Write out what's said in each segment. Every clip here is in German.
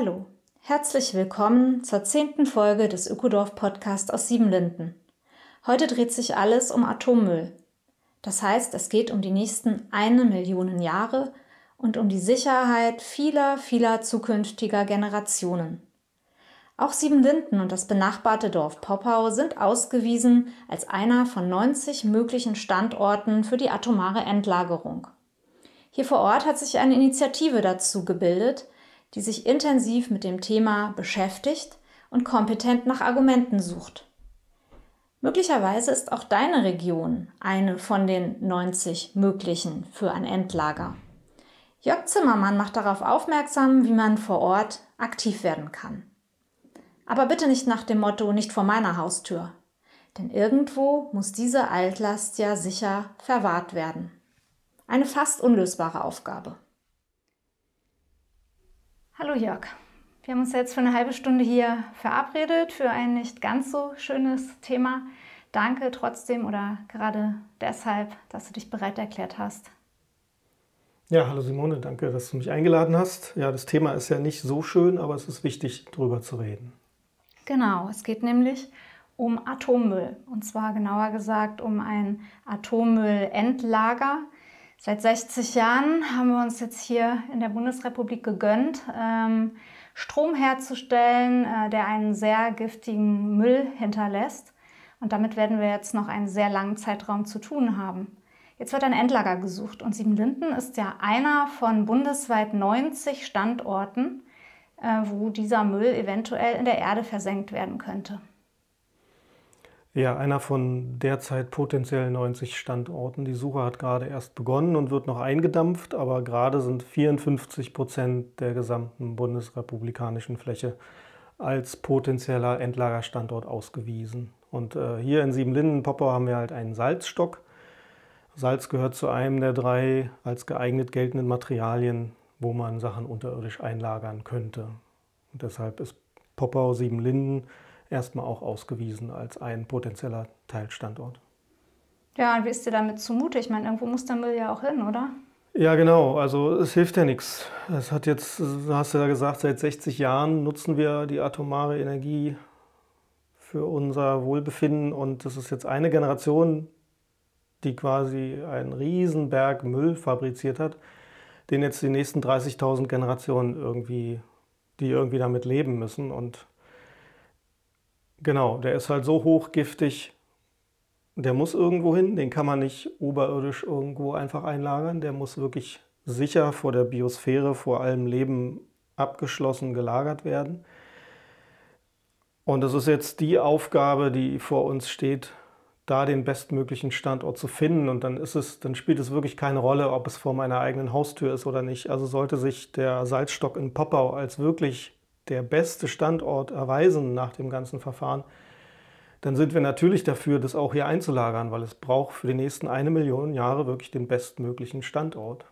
Hallo, herzlich willkommen zur zehnten Folge des Ökodorf Podcast aus Siebenlinden. Heute dreht sich alles um Atommüll. Das heißt, es geht um die nächsten eine Million Jahre und um die Sicherheit vieler, vieler zukünftiger Generationen. Auch Siebenlinden und das benachbarte Dorf Poppau sind ausgewiesen als einer von 90 möglichen Standorten für die atomare Endlagerung. Hier vor Ort hat sich eine Initiative dazu gebildet, die sich intensiv mit dem Thema beschäftigt und kompetent nach Argumenten sucht. Möglicherweise ist auch deine Region eine von den 90 möglichen für ein Endlager. Jörg Zimmermann macht darauf aufmerksam, wie man vor Ort aktiv werden kann. Aber bitte nicht nach dem Motto nicht vor meiner Haustür. Denn irgendwo muss diese Altlast ja sicher verwahrt werden. Eine fast unlösbare Aufgabe. Hallo Jörg. Wir haben uns jetzt für eine halbe Stunde hier verabredet für ein nicht ganz so schönes Thema. Danke trotzdem oder gerade deshalb, dass du dich bereit erklärt hast. Ja, hallo Simone, danke, dass du mich eingeladen hast. Ja, das Thema ist ja nicht so schön, aber es ist wichtig, darüber zu reden. Genau, es geht nämlich um Atommüll. Und zwar genauer gesagt um ein Atommüllendlager. Seit 60 Jahren haben wir uns jetzt hier in der Bundesrepublik gegönnt, ähm, Strom herzustellen, äh, der einen sehr giftigen Müll hinterlässt. Und damit werden wir jetzt noch einen sehr langen Zeitraum zu tun haben. Jetzt wird ein Endlager gesucht und Siebenlinden ist ja einer von bundesweit 90 Standorten, äh, wo dieser Müll eventuell in der Erde versenkt werden könnte. Ja, einer von derzeit potenziell 90 Standorten. Die Suche hat gerade erst begonnen und wird noch eingedampft, aber gerade sind 54 Prozent der gesamten bundesrepublikanischen Fläche als potenzieller Endlagerstandort ausgewiesen. Und äh, hier in Siebenlinden-Poppau haben wir halt einen Salzstock. Salz gehört zu einem der drei als geeignet geltenden Materialien wo man Sachen unterirdisch einlagern könnte. Und deshalb ist Poppau Siebenlinden erstmal auch ausgewiesen als ein potenzieller Teilstandort. Ja, und wie ist dir damit zumute? Ich meine, irgendwo muss der Müll ja auch hin, oder? Ja, genau. Also es hilft ja nichts. Es hat jetzt, hast du ja gesagt, seit 60 Jahren nutzen wir die atomare Energie für unser Wohlbefinden und das ist jetzt eine Generation, die quasi einen Riesenberg Müll fabriziert hat den jetzt die nächsten 30.000 Generationen irgendwie, die irgendwie damit leben müssen. Und genau, der ist halt so hochgiftig, der muss irgendwo hin, den kann man nicht oberirdisch irgendwo einfach einlagern, der muss wirklich sicher vor der Biosphäre, vor allem Leben abgeschlossen gelagert werden. Und das ist jetzt die Aufgabe, die vor uns steht, da den bestmöglichen Standort zu finden. Und dann ist es, dann spielt es wirklich keine Rolle, ob es vor meiner eigenen Haustür ist oder nicht. Also sollte sich der Salzstock in Poppau als wirklich der beste Standort erweisen nach dem ganzen Verfahren, dann sind wir natürlich dafür, das auch hier einzulagern, weil es braucht für die nächsten eine Million Jahre wirklich den bestmöglichen Standort.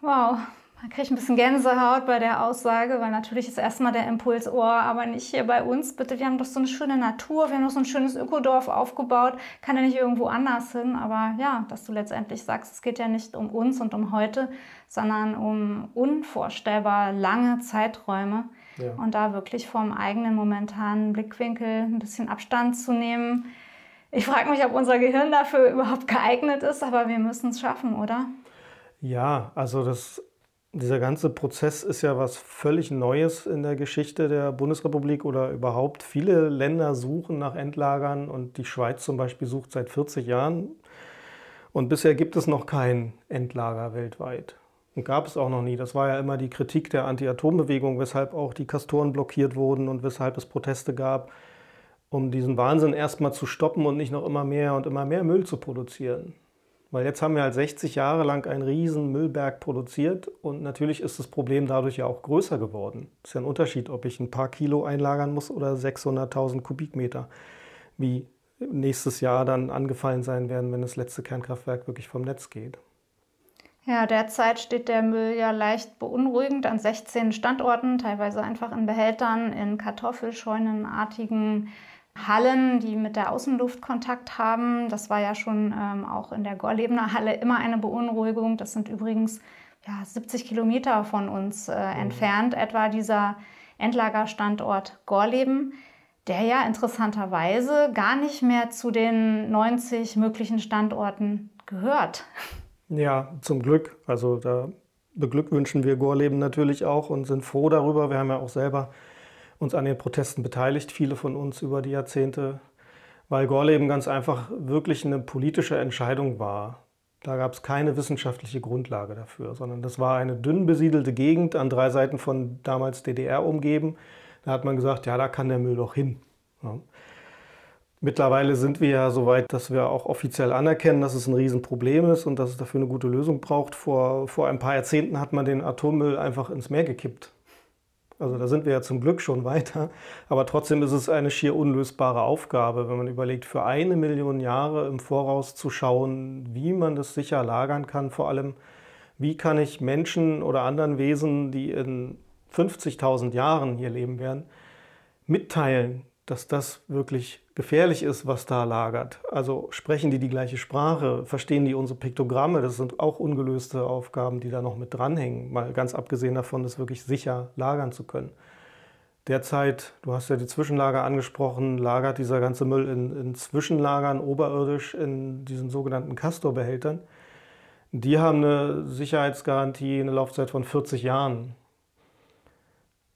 Wow, man kriegt ein bisschen Gänsehaut bei der Aussage, weil natürlich ist erstmal der Impuls, oh, aber nicht hier bei uns, bitte, wir haben doch so eine schöne Natur, wir haben doch so ein schönes Ökodorf aufgebaut, kann ja nicht irgendwo anders hin. Aber ja, dass du letztendlich sagst, es geht ja nicht um uns und um heute, sondern um unvorstellbar lange Zeiträume. Ja. Und da wirklich vom eigenen momentanen Blickwinkel ein bisschen Abstand zu nehmen. Ich frage mich, ob unser Gehirn dafür überhaupt geeignet ist, aber wir müssen es schaffen, oder? Ja, also das dieser ganze Prozess ist ja was völlig Neues in der Geschichte der Bundesrepublik oder überhaupt. Viele Länder suchen nach Endlagern und die Schweiz zum Beispiel sucht seit 40 Jahren. Und bisher gibt es noch kein Endlager weltweit. Und gab es auch noch nie. Das war ja immer die Kritik der Anti-Atom-Bewegung, weshalb auch die Kastoren blockiert wurden und weshalb es Proteste gab, um diesen Wahnsinn erstmal zu stoppen und nicht noch immer mehr und immer mehr Müll zu produzieren. Weil jetzt haben wir halt 60 Jahre lang einen riesen Müllberg produziert und natürlich ist das Problem dadurch ja auch größer geworden. Es ist ja ein Unterschied, ob ich ein paar Kilo einlagern muss oder 600.000 Kubikmeter, wie nächstes Jahr dann angefallen sein werden, wenn das letzte Kernkraftwerk wirklich vom Netz geht. Ja, derzeit steht der Müll ja leicht beunruhigend an 16 Standorten, teilweise einfach in Behältern, in Kartoffelscheunenartigen Hallen, die mit der Außenluft Kontakt haben. Das war ja schon ähm, auch in der Gorlebener Halle immer eine Beunruhigung. Das sind übrigens ja, 70 Kilometer von uns äh, mhm. entfernt, etwa dieser Endlagerstandort Gorleben, der ja interessanterweise gar nicht mehr zu den 90 möglichen Standorten gehört. Ja, zum Glück. Also da beglückwünschen wir Gorleben natürlich auch und sind froh darüber. Wir haben ja auch selber uns an den Protesten beteiligt, viele von uns über die Jahrzehnte, weil Gorleben ganz einfach wirklich eine politische Entscheidung war. Da gab es keine wissenschaftliche Grundlage dafür, sondern das war eine dünn besiedelte Gegend an drei Seiten von damals DDR umgeben. Da hat man gesagt, ja, da kann der Müll doch hin. Ja. Mittlerweile sind wir ja so weit, dass wir auch offiziell anerkennen, dass es ein Riesenproblem ist und dass es dafür eine gute Lösung braucht. Vor, vor ein paar Jahrzehnten hat man den Atommüll einfach ins Meer gekippt. Also da sind wir ja zum Glück schon weiter. Aber trotzdem ist es eine schier unlösbare Aufgabe, wenn man überlegt, für eine Million Jahre im Voraus zu schauen, wie man das sicher lagern kann. Vor allem, wie kann ich Menschen oder anderen Wesen, die in 50.000 Jahren hier leben werden, mitteilen, dass das wirklich gefährlich ist, was da lagert. Also sprechen die die gleiche Sprache, verstehen die unsere Piktogramme, das sind auch ungelöste Aufgaben, die da noch mit dranhängen, mal ganz abgesehen davon, das wirklich sicher lagern zu können. Derzeit, du hast ja die Zwischenlager angesprochen, lagert dieser ganze Müll in, in Zwischenlagern oberirdisch in diesen sogenannten Castor-Behältern. Die haben eine Sicherheitsgarantie, eine Laufzeit von 40 Jahren.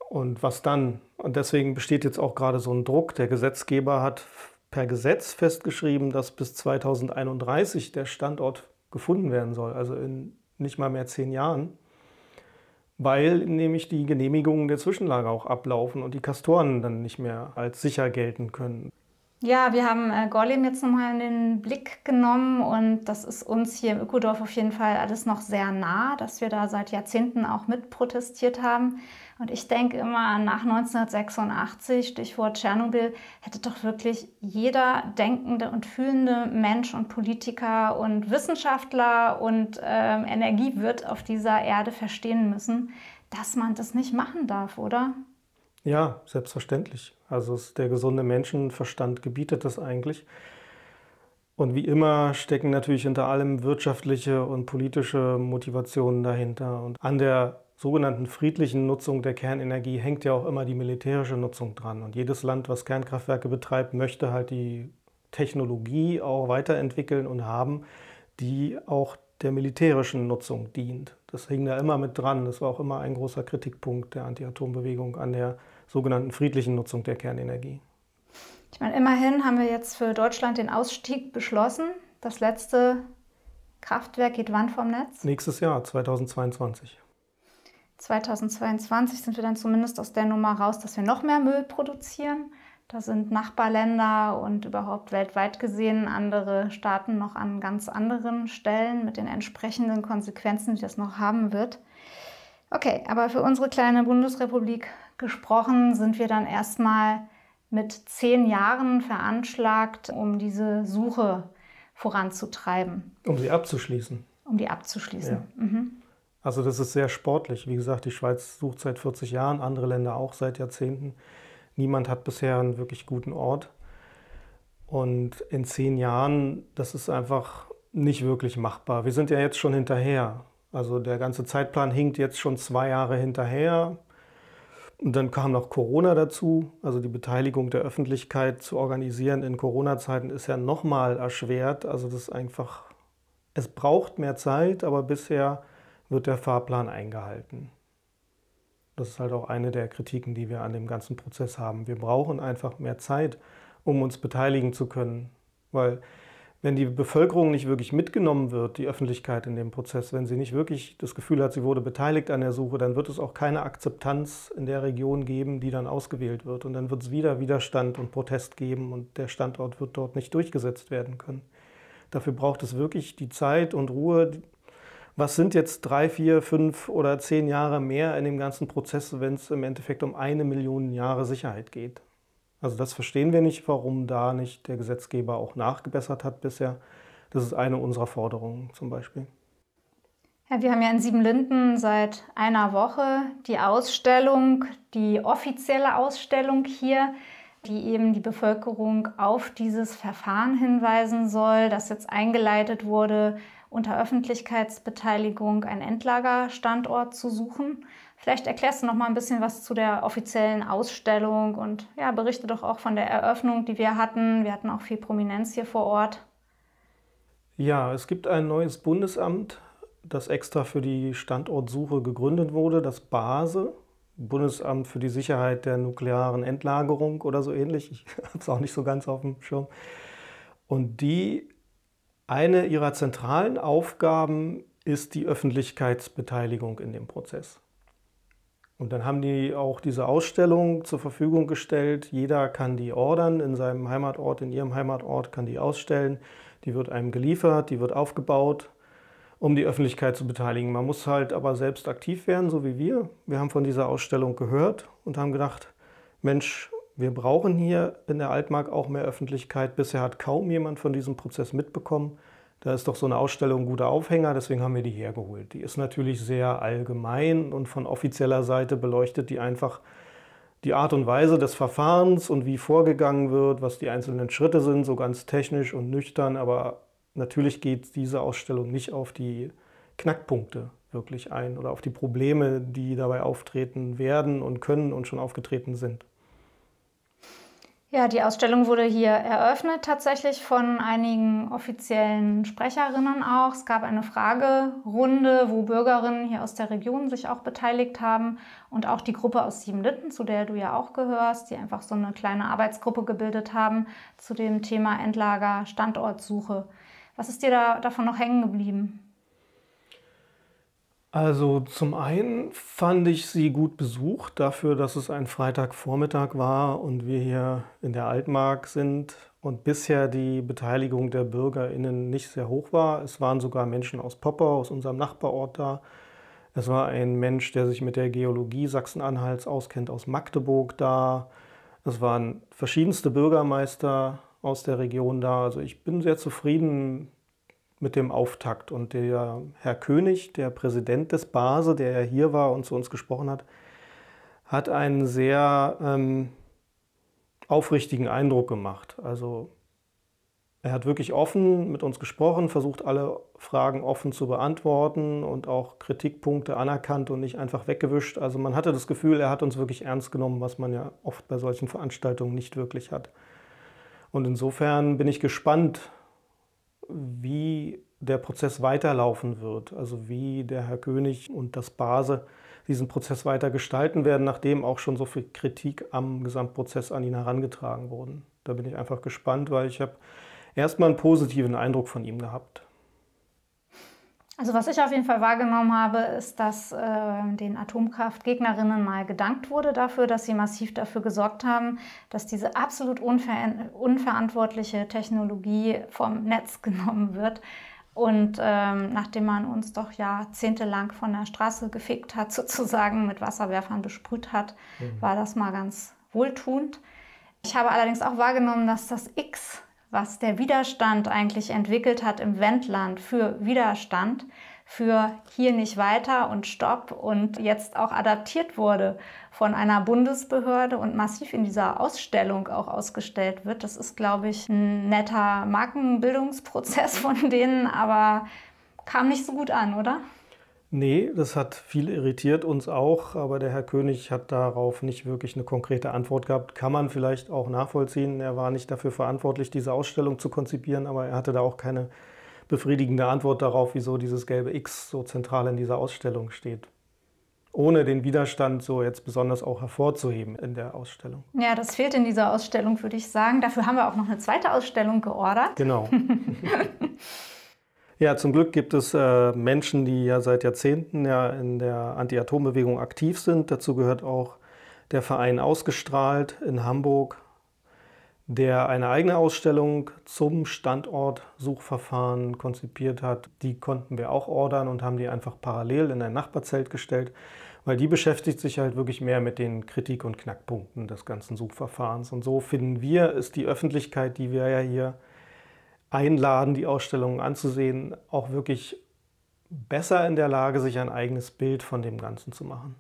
Und was dann? Und deswegen besteht jetzt auch gerade so ein Druck. Der Gesetzgeber hat per Gesetz festgeschrieben, dass bis 2031 der Standort gefunden werden soll, also in nicht mal mehr zehn Jahren, weil nämlich die Genehmigungen der Zwischenlager auch ablaufen und die Kastoren dann nicht mehr als sicher gelten können. Ja, wir haben äh, Gorleben jetzt nochmal in den Blick genommen und das ist uns hier im Ökodorf auf jeden Fall alles noch sehr nah, dass wir da seit Jahrzehnten auch mit protestiert haben. Und ich denke immer nach 1986, Stichwort Tschernobyl, hätte doch wirklich jeder denkende und fühlende Mensch und Politiker und Wissenschaftler und ähm, Energiewirt auf dieser Erde verstehen müssen, dass man das nicht machen darf, oder? Ja, selbstverständlich. Also der gesunde Menschenverstand gebietet das eigentlich. Und wie immer stecken natürlich hinter allem wirtschaftliche und politische Motivationen dahinter. Und an der sogenannten friedlichen Nutzung der Kernenergie hängt ja auch immer die militärische Nutzung dran. Und jedes Land, was Kernkraftwerke betreibt, möchte halt die Technologie auch weiterentwickeln und haben, die auch der militärischen Nutzung dient. Das hing da immer mit dran. Das war auch immer ein großer Kritikpunkt der Anti-Atom-Bewegung an der sogenannten friedlichen Nutzung der Kernenergie. Ich meine, immerhin haben wir jetzt für Deutschland den Ausstieg beschlossen. Das letzte Kraftwerk geht wann vom Netz? Nächstes Jahr, 2022. 2022 sind wir dann zumindest aus der Nummer raus, dass wir noch mehr Müll produzieren. Da sind Nachbarländer und überhaupt weltweit gesehen andere Staaten noch an ganz anderen Stellen mit den entsprechenden Konsequenzen, die das noch haben wird. Okay, aber für unsere kleine Bundesrepublik gesprochen sind wir dann erstmal mit zehn Jahren veranschlagt, um diese Suche voranzutreiben. Um sie abzuschließen. Um die abzuschließen. Ja. Mhm. Also das ist sehr sportlich. Wie gesagt, die Schweiz sucht seit 40 Jahren, andere Länder auch seit Jahrzehnten. Niemand hat bisher einen wirklich guten Ort. Und in zehn Jahren, das ist einfach nicht wirklich machbar. Wir sind ja jetzt schon hinterher. Also der ganze Zeitplan hinkt jetzt schon zwei Jahre hinterher. Und dann kam noch Corona dazu. Also die Beteiligung der Öffentlichkeit zu organisieren in Corona-Zeiten ist ja nochmal erschwert. Also das ist einfach, es braucht mehr Zeit, aber bisher wird der Fahrplan eingehalten. Das ist halt auch eine der Kritiken, die wir an dem ganzen Prozess haben. Wir brauchen einfach mehr Zeit, um uns beteiligen zu können. Weil wenn die Bevölkerung nicht wirklich mitgenommen wird, die Öffentlichkeit in dem Prozess, wenn sie nicht wirklich das Gefühl hat, sie wurde beteiligt an der Suche, dann wird es auch keine Akzeptanz in der Region geben, die dann ausgewählt wird. Und dann wird es wieder Widerstand und Protest geben und der Standort wird dort nicht durchgesetzt werden können. Dafür braucht es wirklich die Zeit und Ruhe. Was sind jetzt drei, vier, fünf oder zehn Jahre mehr in dem ganzen Prozess, wenn es im Endeffekt um eine Million Jahre Sicherheit geht? Also das verstehen wir nicht, warum da nicht der Gesetzgeber auch nachgebessert hat bisher. Das ist eine unserer Forderungen zum Beispiel. Ja, wir haben ja in Siebenlinden seit einer Woche die Ausstellung, die offizielle Ausstellung hier, die eben die Bevölkerung auf dieses Verfahren hinweisen soll, das jetzt eingeleitet wurde, unter Öffentlichkeitsbeteiligung einen Endlagerstandort zu suchen. Vielleicht erklärst du noch mal ein bisschen was zu der offiziellen Ausstellung und ja, berichte doch auch von der Eröffnung, die wir hatten. Wir hatten auch viel Prominenz hier vor Ort. Ja, es gibt ein neues Bundesamt das extra für die Standortsuche gegründet wurde, das BASE, Bundesamt für die Sicherheit der nuklearen Endlagerung oder so ähnlich. Ich habe es auch nicht so ganz auf dem Schirm. Und die, eine ihrer zentralen Aufgaben ist die Öffentlichkeitsbeteiligung in dem Prozess. Und dann haben die auch diese Ausstellung zur Verfügung gestellt. Jeder kann die ordern in seinem Heimatort, in ihrem Heimatort kann die ausstellen. Die wird einem geliefert, die wird aufgebaut um die Öffentlichkeit zu beteiligen. Man muss halt aber selbst aktiv werden, so wie wir. Wir haben von dieser Ausstellung gehört und haben gedacht, Mensch, wir brauchen hier in der Altmark auch mehr Öffentlichkeit. Bisher hat kaum jemand von diesem Prozess mitbekommen. Da ist doch so eine Ausstellung ein guter Aufhänger, deswegen haben wir die hergeholt. Die ist natürlich sehr allgemein und von offizieller Seite beleuchtet die einfach die Art und Weise des Verfahrens und wie vorgegangen wird, was die einzelnen Schritte sind, so ganz technisch und nüchtern, aber natürlich geht diese Ausstellung nicht auf die Knackpunkte wirklich ein oder auf die Probleme, die dabei auftreten werden und können und schon aufgetreten sind. Ja, die Ausstellung wurde hier eröffnet tatsächlich von einigen offiziellen Sprecherinnen auch. Es gab eine Fragerunde, wo Bürgerinnen hier aus der Region sich auch beteiligt haben und auch die Gruppe aus Siebenlitten, zu der du ja auch gehörst, die einfach so eine kleine Arbeitsgruppe gebildet haben zu dem Thema Endlager Standortsuche. Was ist dir da davon noch hängen geblieben? Also zum einen fand ich sie gut besucht dafür, dass es ein Freitagvormittag war und wir hier in der Altmark sind und bisher die Beteiligung der Bürgerinnen nicht sehr hoch war. Es waren sogar Menschen aus Poppau, aus unserem Nachbarort da. Es war ein Mensch, der sich mit der Geologie Sachsen-Anhalts auskennt, aus Magdeburg da. Es waren verschiedenste Bürgermeister aus der Region da. Also ich bin sehr zufrieden mit dem Auftakt. Und der Herr König, der Präsident des Base, der ja hier war und zu uns gesprochen hat, hat einen sehr ähm, aufrichtigen Eindruck gemacht. Also er hat wirklich offen mit uns gesprochen, versucht alle Fragen offen zu beantworten und auch Kritikpunkte anerkannt und nicht einfach weggewischt. Also man hatte das Gefühl, er hat uns wirklich ernst genommen, was man ja oft bei solchen Veranstaltungen nicht wirklich hat. Und insofern bin ich gespannt, wie der Prozess weiterlaufen wird, also wie der Herr König und das Base diesen Prozess weiter gestalten werden, nachdem auch schon so viel Kritik am Gesamtprozess an ihn herangetragen wurden. Da bin ich einfach gespannt, weil ich habe erstmal einen positiven Eindruck von ihm gehabt. Also was ich auf jeden Fall wahrgenommen habe, ist, dass äh, den Atomkraftgegnerinnen mal gedankt wurde dafür, dass sie massiv dafür gesorgt haben, dass diese absolut unver unverantwortliche Technologie vom Netz genommen wird. Und ähm, nachdem man uns doch jahrzehntelang von der Straße gefickt hat, sozusagen mit Wasserwerfern besprüht hat, mhm. war das mal ganz wohltuend. Ich habe allerdings auch wahrgenommen, dass das X was der Widerstand eigentlich entwickelt hat im Wendland für Widerstand, für hier nicht weiter und Stopp und jetzt auch adaptiert wurde von einer Bundesbehörde und massiv in dieser Ausstellung auch ausgestellt wird. Das ist, glaube ich, ein netter Markenbildungsprozess von denen, aber kam nicht so gut an, oder? Nee, das hat viel irritiert uns auch, aber der Herr König hat darauf nicht wirklich eine konkrete Antwort gehabt. Kann man vielleicht auch nachvollziehen. Er war nicht dafür verantwortlich, diese Ausstellung zu konzipieren, aber er hatte da auch keine befriedigende Antwort darauf, wieso dieses gelbe X so zentral in dieser Ausstellung steht. Ohne den Widerstand so jetzt besonders auch hervorzuheben in der Ausstellung. Ja, das fehlt in dieser Ausstellung, würde ich sagen. Dafür haben wir auch noch eine zweite Ausstellung geordert. Genau. Ja, zum Glück gibt es äh, Menschen, die ja seit Jahrzehnten ja in der Anti-Atom-Bewegung aktiv sind. Dazu gehört auch der Verein Ausgestrahlt in Hamburg, der eine eigene Ausstellung zum Standortsuchverfahren konzipiert hat. Die konnten wir auch ordern und haben die einfach parallel in ein Nachbarzelt gestellt, weil die beschäftigt sich halt wirklich mehr mit den Kritik- und Knackpunkten des ganzen Suchverfahrens. Und so finden wir, ist die Öffentlichkeit, die wir ja hier einladen, die Ausstellungen anzusehen, auch wirklich besser in der Lage, sich ein eigenes Bild von dem Ganzen zu machen.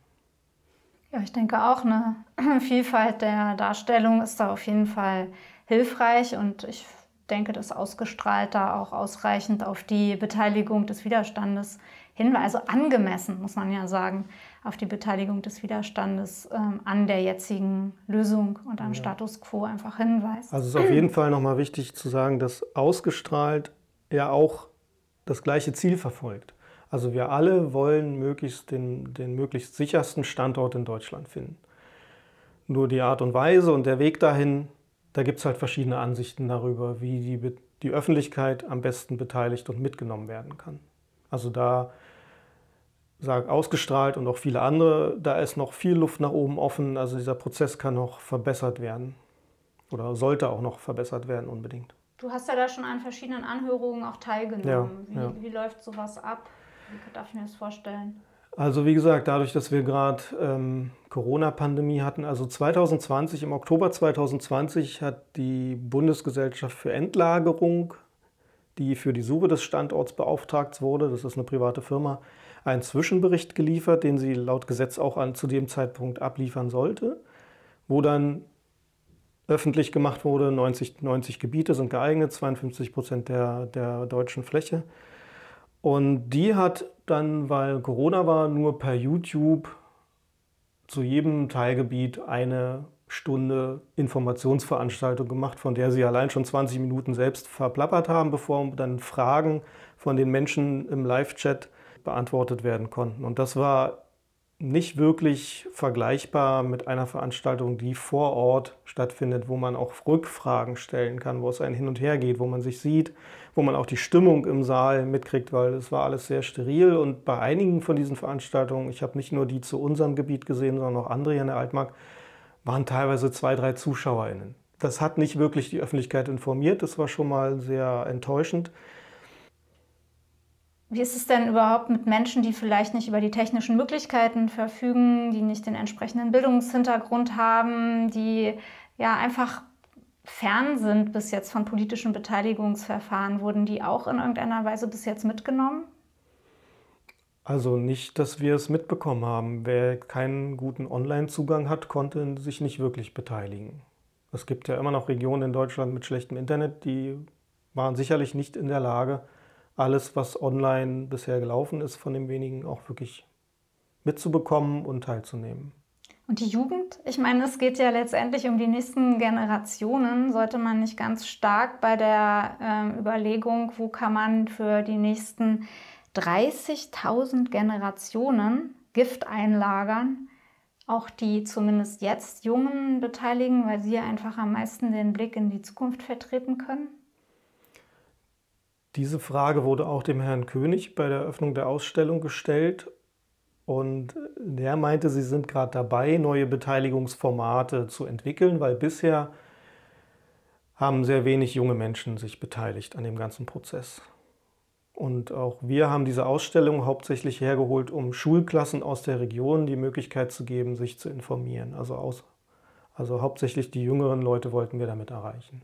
Ja, ich denke auch, eine Vielfalt der Darstellung ist da auf jeden Fall hilfreich und ich denke, dass ausgestrahlt da auch ausreichend auf die Beteiligung des Widerstandes hinweist, also angemessen, muss man ja sagen, auf die Beteiligung des Widerstandes ähm, an der jetzigen Lösung und am ja. Status quo einfach hinweist. Also es ist auf jeden Fall nochmal wichtig zu sagen, dass ausgestrahlt ja auch das gleiche Ziel verfolgt. Also wir alle wollen möglichst den, den möglichst sichersten Standort in Deutschland finden. Nur die Art und Weise und der Weg dahin, da gibt es halt verschiedene Ansichten darüber, wie die, die Öffentlichkeit am besten beteiligt und mitgenommen werden kann. Also da sag, ausgestrahlt und auch viele andere, da ist noch viel Luft nach oben offen. Also dieser Prozess kann noch verbessert werden oder sollte auch noch verbessert werden unbedingt. Du hast ja da schon an verschiedenen Anhörungen auch teilgenommen. Ja, wie, ja. wie läuft sowas ab? Wie darf ich mir das vorstellen? Also wie gesagt, dadurch, dass wir gerade ähm, Corona-Pandemie hatten, also 2020, im Oktober 2020 hat die Bundesgesellschaft für Endlagerung, die für die Suche des Standorts beauftragt wurde, das ist eine private Firma, einen Zwischenbericht geliefert, den sie laut Gesetz auch an, zu dem Zeitpunkt abliefern sollte, wo dann öffentlich gemacht wurde, 90, 90 Gebiete sind geeignet, 52 Prozent der, der deutschen Fläche. Und die hat dann, weil Corona war, nur per YouTube zu jedem Teilgebiet eine Stunde Informationsveranstaltung gemacht, von der sie allein schon 20 Minuten selbst verplappert haben, bevor dann Fragen von den Menschen im Live-Chat beantwortet werden konnten. Und das war nicht wirklich vergleichbar mit einer Veranstaltung, die vor Ort stattfindet, wo man auch Rückfragen stellen kann, wo es ein Hin und Her geht, wo man sich sieht, wo man auch die Stimmung im Saal mitkriegt, weil es war alles sehr steril. Und bei einigen von diesen Veranstaltungen, ich habe nicht nur die zu unserem Gebiet gesehen, sondern auch andere hier in der Altmark, waren teilweise zwei, drei ZuschauerInnen. Das hat nicht wirklich die Öffentlichkeit informiert, das war schon mal sehr enttäuschend. Wie ist es denn überhaupt mit Menschen, die vielleicht nicht über die technischen Möglichkeiten verfügen, die nicht den entsprechenden Bildungshintergrund haben, die ja einfach fern sind bis jetzt von politischen Beteiligungsverfahren? Wurden die auch in irgendeiner Weise bis jetzt mitgenommen? Also nicht, dass wir es mitbekommen haben. Wer keinen guten Online-Zugang hat, konnte sich nicht wirklich beteiligen. Es gibt ja immer noch Regionen in Deutschland mit schlechtem Internet, die waren sicherlich nicht in der Lage, alles, was online bisher gelaufen ist, von den wenigen auch wirklich mitzubekommen und teilzunehmen. Und die Jugend? Ich meine, es geht ja letztendlich um die nächsten Generationen. Sollte man nicht ganz stark bei der äh, Überlegung, wo kann man für die nächsten 30.000 Generationen Gift einlagern, auch die zumindest jetzt Jungen beteiligen, weil sie einfach am meisten den Blick in die Zukunft vertreten können? Diese Frage wurde auch dem Herrn König bei der Eröffnung der Ausstellung gestellt und der meinte, sie sind gerade dabei, neue Beteiligungsformate zu entwickeln, weil bisher haben sehr wenig junge Menschen sich beteiligt an dem ganzen Prozess. Und auch wir haben diese Ausstellung hauptsächlich hergeholt, um Schulklassen aus der Region die Möglichkeit zu geben, sich zu informieren. Also, aus, also hauptsächlich die jüngeren Leute wollten wir damit erreichen.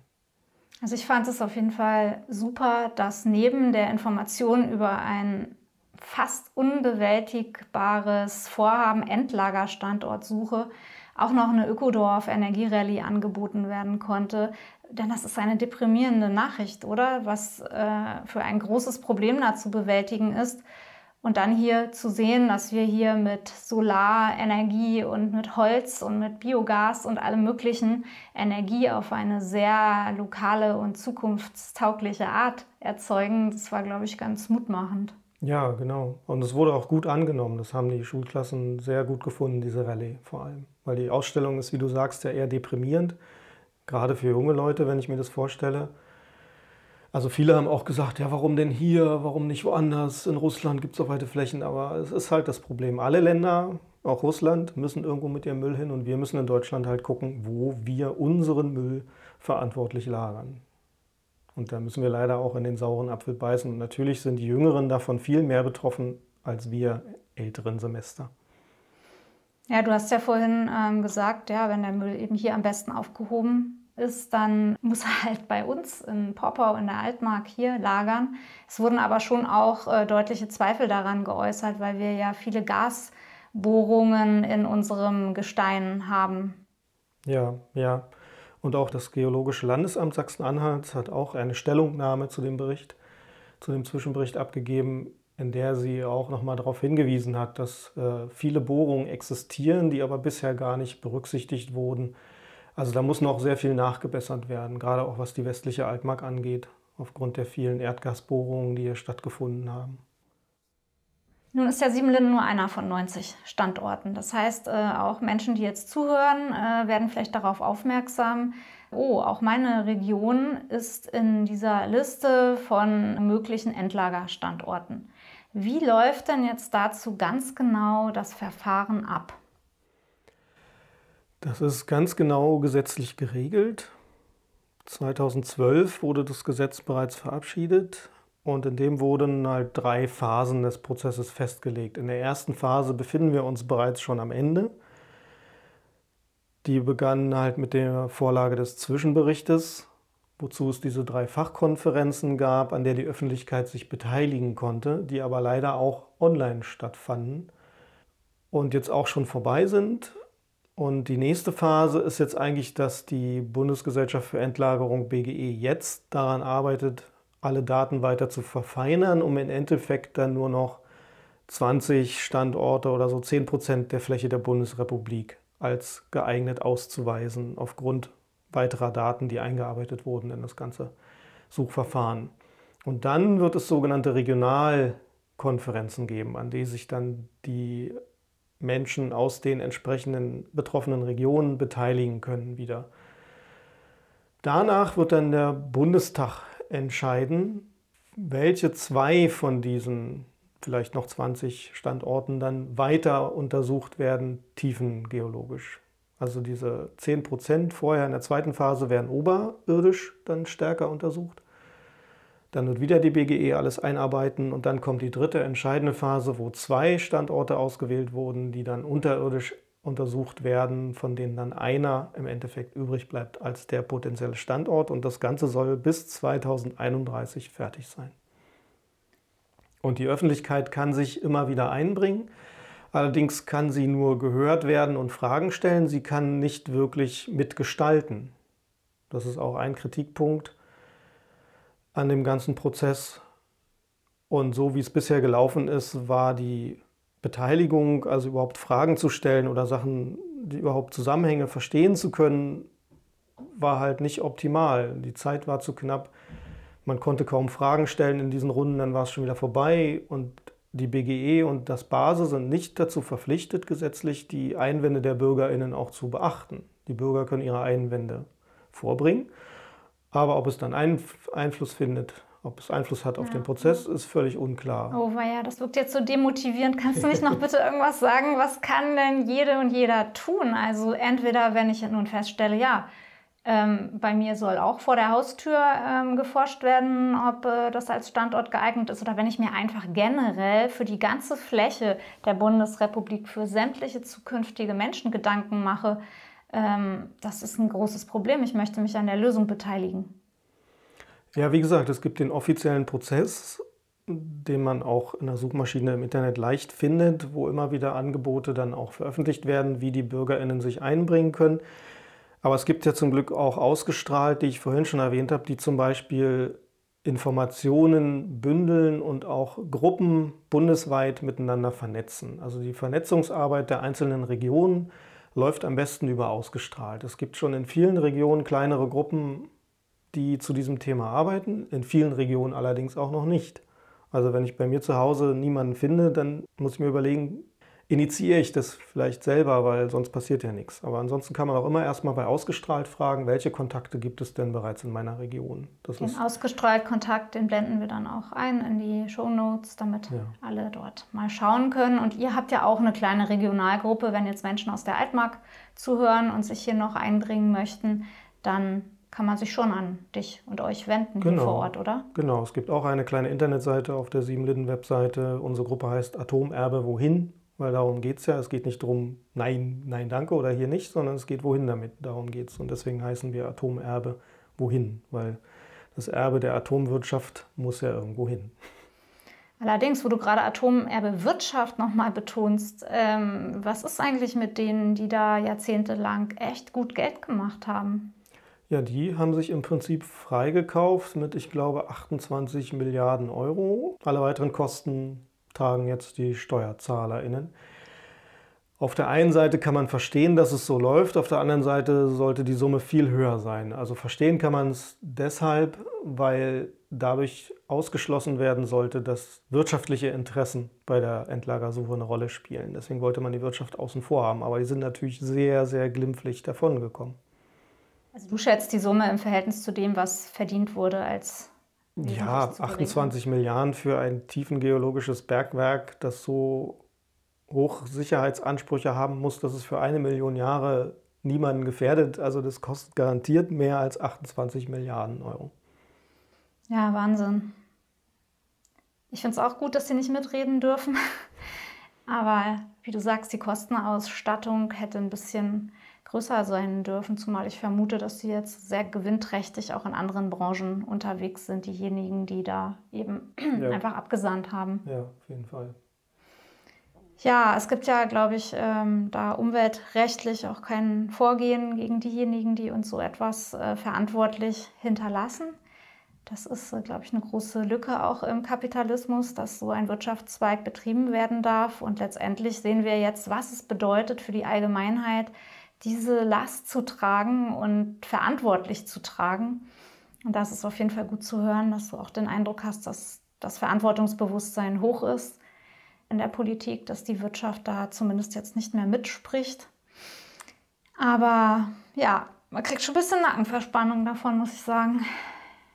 Also ich fand es auf jeden Fall super, dass neben der Information über ein fast unbewältigbares Vorhaben Endlagerstandortsuche auch noch eine Ökodorf Energierallye angeboten werden konnte. Denn das ist eine deprimierende Nachricht, oder? Was äh, für ein großes Problem da zu bewältigen ist. Und dann hier zu sehen, dass wir hier mit Solarenergie und mit Holz und mit Biogas und allem möglichen Energie auf eine sehr lokale und zukunftstaugliche Art erzeugen, das war, glaube ich, ganz mutmachend. Ja, genau. Und es wurde auch gut angenommen. Das haben die Schulklassen sehr gut gefunden, diese Rallye vor allem. Weil die Ausstellung ist, wie du sagst, ja eher deprimierend. Gerade für junge Leute, wenn ich mir das vorstelle. Also viele haben auch gesagt, ja, warum denn hier, warum nicht woanders? In Russland gibt es auch weite Flächen, aber es ist halt das Problem. Alle Länder auch Russland müssen irgendwo mit ihrem Müll hin und wir müssen in Deutschland halt gucken, wo wir unseren Müll verantwortlich lagern. Und da müssen wir leider auch in den sauren Apfel beißen. Und natürlich sind die Jüngeren davon viel mehr betroffen als wir älteren Semester. Ja, du hast ja vorhin ähm, gesagt, ja, wenn der Müll eben hier am besten aufgehoben ist, dann muss er halt bei uns in Poppau in der Altmark hier lagern. Es wurden aber schon auch äh, deutliche Zweifel daran geäußert, weil wir ja viele Gasbohrungen in unserem Gestein haben. Ja, ja. Und auch das Geologische Landesamt Sachsen-Anhalt hat auch eine Stellungnahme zu dem Bericht, zu dem Zwischenbericht abgegeben, in der sie auch nochmal darauf hingewiesen hat, dass äh, viele Bohrungen existieren, die aber bisher gar nicht berücksichtigt wurden. Also da muss noch sehr viel nachgebessert werden, gerade auch was die westliche Altmark angeht, aufgrund der vielen Erdgasbohrungen, die hier stattgefunden haben. Nun ist ja Siebenlinden nur einer von 90 Standorten. Das heißt, äh, auch Menschen, die jetzt zuhören, äh, werden vielleicht darauf aufmerksam, oh, auch meine Region ist in dieser Liste von möglichen Endlagerstandorten. Wie läuft denn jetzt dazu ganz genau das Verfahren ab? Das ist ganz genau gesetzlich geregelt. 2012 wurde das Gesetz bereits verabschiedet. Und in dem wurden halt drei Phasen des Prozesses festgelegt. In der ersten Phase befinden wir uns bereits schon am Ende. Die begann halt mit der Vorlage des Zwischenberichtes, wozu es diese drei Fachkonferenzen gab, an der die Öffentlichkeit sich beteiligen konnte, die aber leider auch online stattfanden und jetzt auch schon vorbei sind. Und die nächste Phase ist jetzt eigentlich, dass die Bundesgesellschaft für Endlagerung BGE jetzt daran arbeitet, alle Daten weiter zu verfeinern, um im Endeffekt dann nur noch 20 Standorte oder so 10 Prozent der Fläche der Bundesrepublik als geeignet auszuweisen, aufgrund weiterer Daten, die eingearbeitet wurden in das ganze Suchverfahren. Und dann wird es sogenannte Regionalkonferenzen geben, an die sich dann die Menschen aus den entsprechenden betroffenen Regionen beteiligen können wieder. Danach wird dann der Bundestag entscheiden, welche zwei von diesen vielleicht noch 20 Standorten dann weiter untersucht werden, tiefengeologisch. Also diese 10 Prozent vorher in der zweiten Phase werden oberirdisch dann stärker untersucht. Dann wird wieder die BGE alles einarbeiten und dann kommt die dritte entscheidende Phase, wo zwei Standorte ausgewählt wurden, die dann unterirdisch untersucht werden, von denen dann einer im Endeffekt übrig bleibt als der potenzielle Standort. Und das Ganze soll bis 2031 fertig sein. Und die Öffentlichkeit kann sich immer wieder einbringen. Allerdings kann sie nur gehört werden und Fragen stellen. Sie kann nicht wirklich mitgestalten. Das ist auch ein Kritikpunkt an dem ganzen Prozess. Und so wie es bisher gelaufen ist, war die Beteiligung, also überhaupt Fragen zu stellen oder Sachen, die überhaupt Zusammenhänge verstehen zu können, war halt nicht optimal. Die Zeit war zu knapp. Man konnte kaum Fragen stellen in diesen Runden, dann war es schon wieder vorbei. Und die BGE und das BASE sind nicht dazu verpflichtet, gesetzlich die Einwände der BürgerInnen auch zu beachten. Die Bürger können ihre Einwände vorbringen. Aber ob es dann Einfluss findet ob es Einfluss hat auf ja. den Prozess, ist völlig unklar. Oh, ja, das wirkt jetzt so demotivierend. Kannst du nicht noch bitte irgendwas sagen? Was kann denn jede und jeder tun? Also entweder, wenn ich nun feststelle, ja, ähm, bei mir soll auch vor der Haustür ähm, geforscht werden, ob äh, das als Standort geeignet ist, oder wenn ich mir einfach generell für die ganze Fläche der Bundesrepublik, für sämtliche zukünftige Menschen Gedanken mache, ähm, das ist ein großes Problem. Ich möchte mich an der Lösung beteiligen. Ja, wie gesagt, es gibt den offiziellen Prozess, den man auch in der Suchmaschine im Internet leicht findet, wo immer wieder Angebote dann auch veröffentlicht werden, wie die Bürgerinnen sich einbringen können. Aber es gibt ja zum Glück auch ausgestrahlt, die ich vorhin schon erwähnt habe, die zum Beispiel Informationen bündeln und auch Gruppen bundesweit miteinander vernetzen. Also die Vernetzungsarbeit der einzelnen Regionen läuft am besten über ausgestrahlt. Es gibt schon in vielen Regionen kleinere Gruppen, die zu diesem Thema arbeiten, in vielen Regionen allerdings auch noch nicht. Also wenn ich bei mir zu Hause niemanden finde, dann muss ich mir überlegen, initiiere ich das vielleicht selber, weil sonst passiert ja nichts. Aber ansonsten kann man auch immer erstmal bei ausgestrahlt fragen, welche Kontakte gibt es denn bereits in meiner Region? Das den ausgestrahlt Kontakt, den blenden wir dann auch ein in die Show Notes, damit ja. alle dort mal schauen können. Und ihr habt ja auch eine kleine Regionalgruppe, wenn jetzt Menschen aus der Altmark zuhören und sich hier noch einbringen möchten, dann kann man sich schon an dich und euch wenden genau. vor Ort, oder? Genau, es gibt auch eine kleine Internetseite auf der Siebenlinden-Webseite. Unsere Gruppe heißt Atomerbe Wohin, weil darum geht es ja. Es geht nicht darum, nein, nein, danke oder hier nicht, sondern es geht wohin damit. Darum geht es. Und deswegen heißen wir Atomerbe Wohin, weil das Erbe der Atomwirtschaft muss ja irgendwo hin. Allerdings, wo du gerade Atomerbewirtschaft nochmal betonst, ähm, was ist eigentlich mit denen, die da jahrzehntelang echt gut Geld gemacht haben? Ja, die haben sich im Prinzip freigekauft mit, ich glaube, 28 Milliarden Euro. Alle weiteren Kosten tragen jetzt die SteuerzahlerInnen. Auf der einen Seite kann man verstehen, dass es so läuft, auf der anderen Seite sollte die Summe viel höher sein. Also verstehen kann man es deshalb, weil dadurch ausgeschlossen werden sollte, dass wirtschaftliche Interessen bei der Endlagersuche eine Rolle spielen. Deswegen wollte man die Wirtschaft außen vor haben, aber die sind natürlich sehr, sehr glimpflich davongekommen. Also du schätzt die Summe im Verhältnis zu dem, was verdient wurde als ja, 28 Milliarden für ein tiefengeologisches Bergwerk, das so hoch Sicherheitsansprüche haben muss, dass es für eine Million Jahre niemanden gefährdet. Also das kostet garantiert mehr als 28 Milliarden Euro. Ja, Wahnsinn. Ich finde es auch gut, dass sie nicht mitreden dürfen. Aber wie du sagst, die Kostenausstattung hätte ein bisschen größer sein dürfen, zumal ich vermute, dass sie jetzt sehr gewinnträchtig auch in anderen Branchen unterwegs sind, diejenigen, die da eben ja. einfach abgesandt haben. Ja, auf jeden Fall. Ja, es gibt ja, glaube ich, ähm, da umweltrechtlich auch kein Vorgehen gegen diejenigen, die uns so etwas äh, verantwortlich hinterlassen. Das ist, äh, glaube ich, eine große Lücke auch im Kapitalismus, dass so ein Wirtschaftszweig betrieben werden darf. Und letztendlich sehen wir jetzt, was es bedeutet für die Allgemeinheit, diese Last zu tragen und verantwortlich zu tragen. Und das ist auf jeden Fall gut zu hören, dass du auch den Eindruck hast, dass das Verantwortungsbewusstsein hoch ist in der Politik, dass die Wirtschaft da zumindest jetzt nicht mehr mitspricht. Aber ja, man kriegt schon ein bisschen Nackenverspannung davon, muss ich sagen.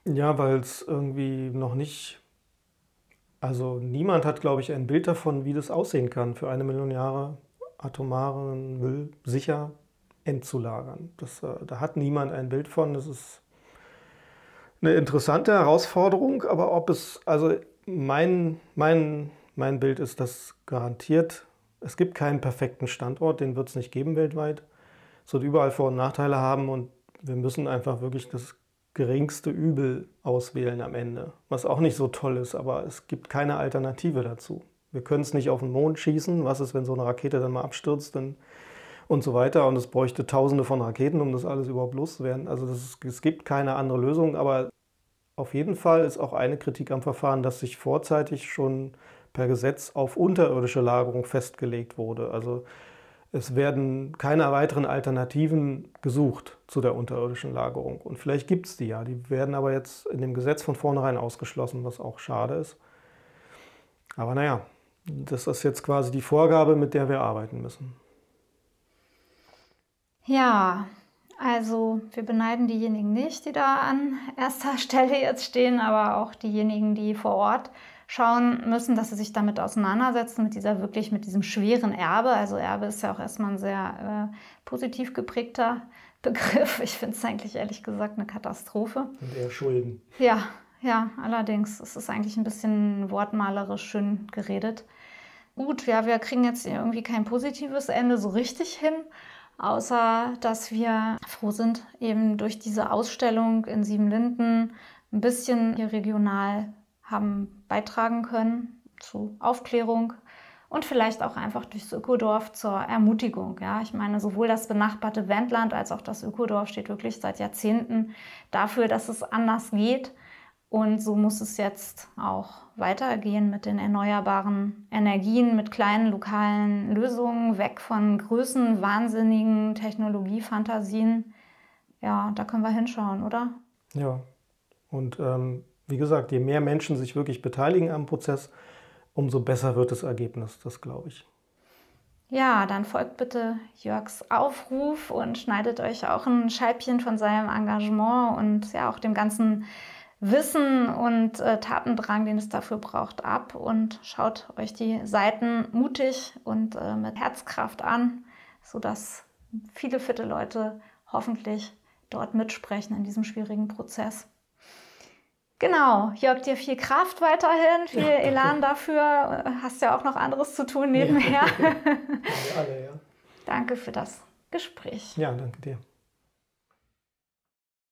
Ja, weil es irgendwie noch nicht, also niemand hat, glaube ich, ein Bild davon, wie das aussehen kann für eine Million Jahre atomaren Müll sicher entzulagern. Das, äh, da hat niemand ein Bild von. Das ist eine interessante Herausforderung, aber ob es, also mein, mein, mein Bild ist, dass garantiert, es gibt keinen perfekten Standort, den wird es nicht geben weltweit. Es wird überall Vor- und Nachteile haben und wir müssen einfach wirklich das geringste Übel auswählen am Ende. Was auch nicht so toll ist, aber es gibt keine Alternative dazu. Wir können es nicht auf den Mond schießen. Was ist, wenn so eine Rakete dann mal abstürzt? Dann und so weiter. Und es bräuchte tausende von Raketen, um das alles überhaupt loszuwerden. Also ist, es gibt keine andere Lösung, aber auf jeden Fall ist auch eine Kritik am Verfahren, dass sich vorzeitig schon per Gesetz auf unterirdische Lagerung festgelegt wurde. Also es werden keine weiteren Alternativen gesucht zu der unterirdischen Lagerung. Und vielleicht gibt es die ja. Die werden aber jetzt in dem Gesetz von vornherein ausgeschlossen, was auch schade ist. Aber naja, das ist jetzt quasi die Vorgabe, mit der wir arbeiten müssen. Ja, also wir beneiden diejenigen nicht, die da an erster Stelle jetzt stehen, aber auch diejenigen, die vor Ort schauen müssen, dass sie sich damit auseinandersetzen, mit dieser wirklich, mit diesem schweren Erbe. Also Erbe ist ja auch erstmal ein sehr äh, positiv geprägter Begriff. Ich finde es eigentlich ehrlich gesagt eine Katastrophe. Und eher Schulden. Ja, ja, allerdings. Es ist eigentlich ein bisschen wortmalerisch schön geredet. Gut, ja, wir kriegen jetzt irgendwie kein positives Ende so richtig hin außer dass wir froh sind, eben durch diese Ausstellung in Siebenlinden ein bisschen hier regional haben beitragen können zu Aufklärung und vielleicht auch einfach durchs Ökodorf zur Ermutigung. Ja, ich meine, sowohl das benachbarte Wendland als auch das Ökodorf steht wirklich seit Jahrzehnten dafür, dass es anders geht und so muss es jetzt auch weitergehen mit den erneuerbaren Energien, mit kleinen lokalen Lösungen, weg von Größen, wahnsinnigen Technologiefantasien. Ja, da können wir hinschauen, oder? Ja, und ähm, wie gesagt, je mehr Menschen sich wirklich beteiligen am Prozess, umso besser wird das Ergebnis, das glaube ich. Ja, dann folgt bitte Jörgs Aufruf und schneidet euch auch ein Scheibchen von seinem Engagement und ja auch dem ganzen Wissen und äh, Tatendrang, den es dafür braucht, ab und schaut euch die Seiten mutig und äh, mit Herzkraft an, sodass viele fitte Leute hoffentlich dort mitsprechen in diesem schwierigen Prozess. Genau, Jörg, dir viel Kraft weiterhin, viel ja, Elan dafür. Hast ja auch noch anderes zu tun nebenher. Ja. alle, ja. Danke für das Gespräch. Ja, danke dir.